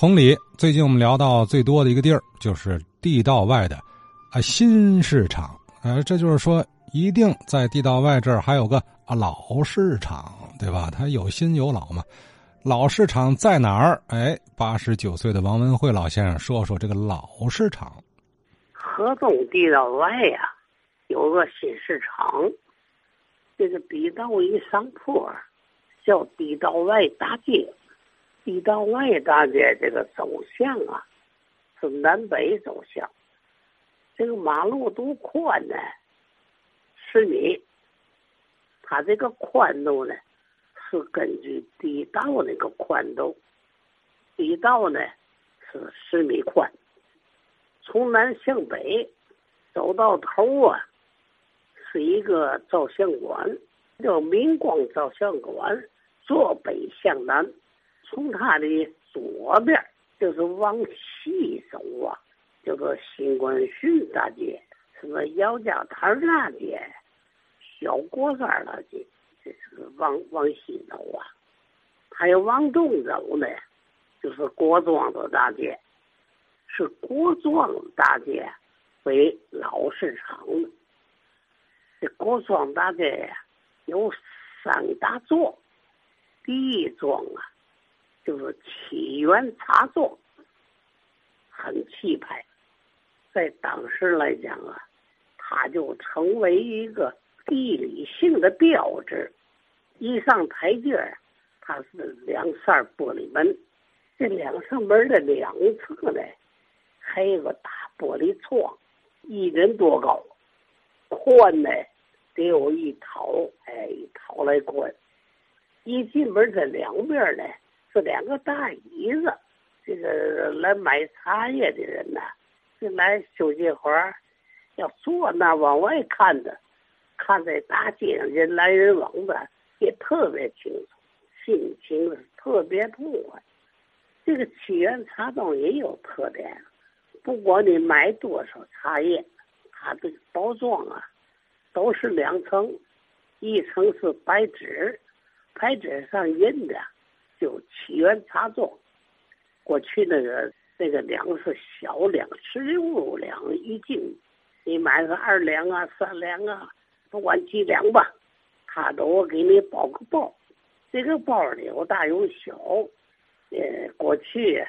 同理，最近我们聊到最多的一个地儿，就是地道外的啊新市场。呃，这就是说，一定在地道外这儿还有个啊老市场，对吧？它有新有老嘛。老市场在哪儿？哎，八十九岁的王文慧老先生说说这个老市场。河东地道外呀，有个新市场，这个地道一上坡，叫地道外大街。地道外大街这个走向啊，是南北走向。这个马路多宽呢？十米。它这个宽度呢，是根据地道那个宽度。地道呢是十米宽。从南向北走到头啊，是一个照相馆，叫明光照相馆。坐北向南。从它的左边就是往西走啊，叫做新冠训大街，什么姚家滩大街、小果山大街，这是往往西走啊。还有往东走呢，就是国庄子大街，是国庄大街为老市场的。这国庄大街呀，有三大座，第一庄啊。就是起源茶座，很气派，在当时来讲啊，它就成为一个地理性的标志。一上台阶儿，它是两扇玻璃门，这两扇门的两侧呢，还有个大玻璃窗，一人多高，宽呢得有一套，哎，一套来宽。一进门这两边呢。是两个大椅子，这个来买茶叶的人呐，就来休息会儿，要坐那往外看着，看在大街上人来人往的，也特别清楚，心情特别痛快。这个七元茶庄也有特点，不管你买多少茶叶，它这个包装啊，都是两层，一层是白纸，白纸上印的。就起源茶庄，过去那个那个粮是小粮，十六两一斤，你买个二两啊、三两啊，不管几两吧，他都给你包个包。这个包里有大有小。呃，过去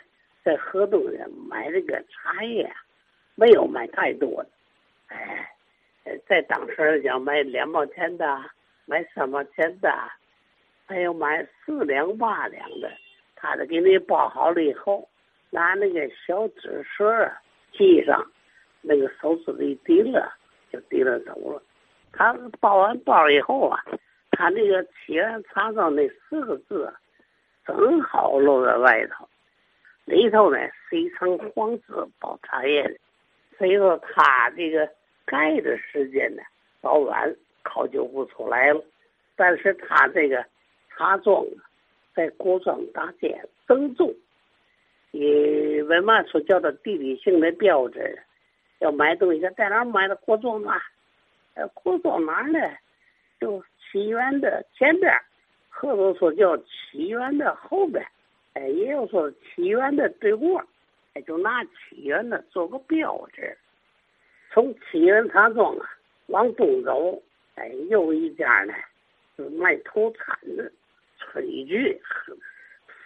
在河东人买这个茶叶，没有买太多的。哎，在当时讲，买两毛钱的，买三毛钱的。还要买四两八两的，他得给你包好了以后，拿那个小纸绳系上，那个手指一提了，就提了走了。他包完包以后啊，他那个“起源茶庄”那四个字，正好露在外头，里头呢是一层黄纸包茶叶的，所以说他这个盖的时间呢早晚考究不出来了，但是他这个。茶庄在郭庄大街正中，你为嘛说叫做地理性的标志？要买东西在哪买的郭庄嘛？呃，郭庄哪呢？就起源的前边，或者说叫起源的后边，哎，也有说起源的对过，哎，就拿起源的做个标志。从起源茶庄啊往东走，哎，又一家呢是卖土产的。春菊，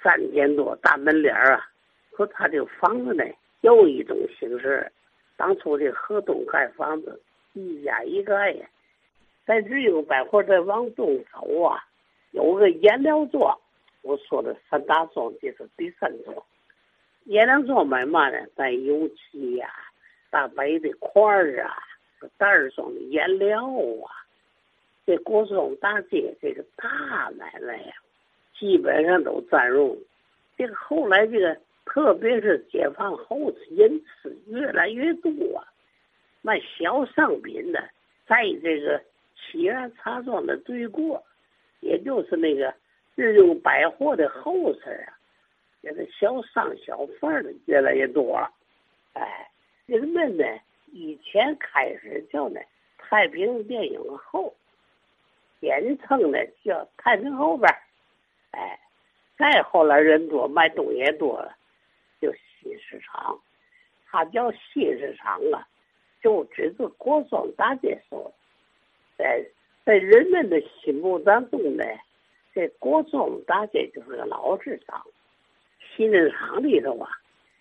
三间多大门脸儿啊！和他这个房子呢，又一种形式。当初这河东盖房子，一家一个呀。在日用百货再往东走啊，有个颜料庄。我说的三大庄，这是第三庄。颜料庄买嘛呢？带油漆呀、大白的块儿啊、袋儿装的颜料啊。这国庄大街这个大买卖呀。基本上都占用，这个后来这个，特别是解放后，人次越来越多，啊卖小商品的，在这个起源茶庄的对过，也就是那个日用百货的后身啊，这个小商小贩的越来越多了。哎，人们呢，以前开始叫呢太平电影后，简称呢叫太平后边。哎，再后来人多，卖东西也多了。就新市场它叫新市场啊，就指着郭庄大街说，在在人们的心目当中呢，这国庄大街就是个老市场。新市场里头啊，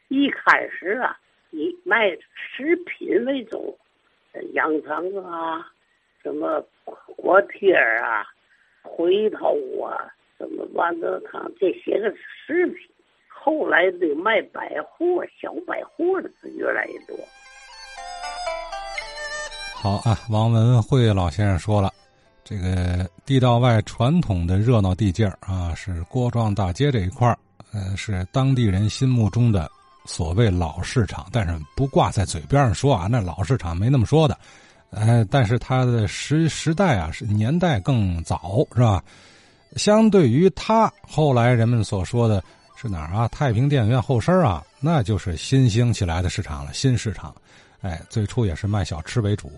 一开始啊，以卖食品为主，羊肠啊，什么锅贴啊，回头啊，什么豌豆汤这些个食品。后来的卖百货、小百货的是越来越多。好啊，王文慧老先生说了，这个地道外传统的热闹地界儿啊，是郭庄大街这一块儿，呃，是当地人心目中的所谓老市场，但是不挂在嘴边上说啊，那老市场没那么说的，呃，但是它的时时代啊，是年代更早，是吧？相对于他后来人们所说的。是哪儿啊？太平电影院后身啊，那就是新兴起来的市场了。新市场，哎，最初也是卖小吃为主。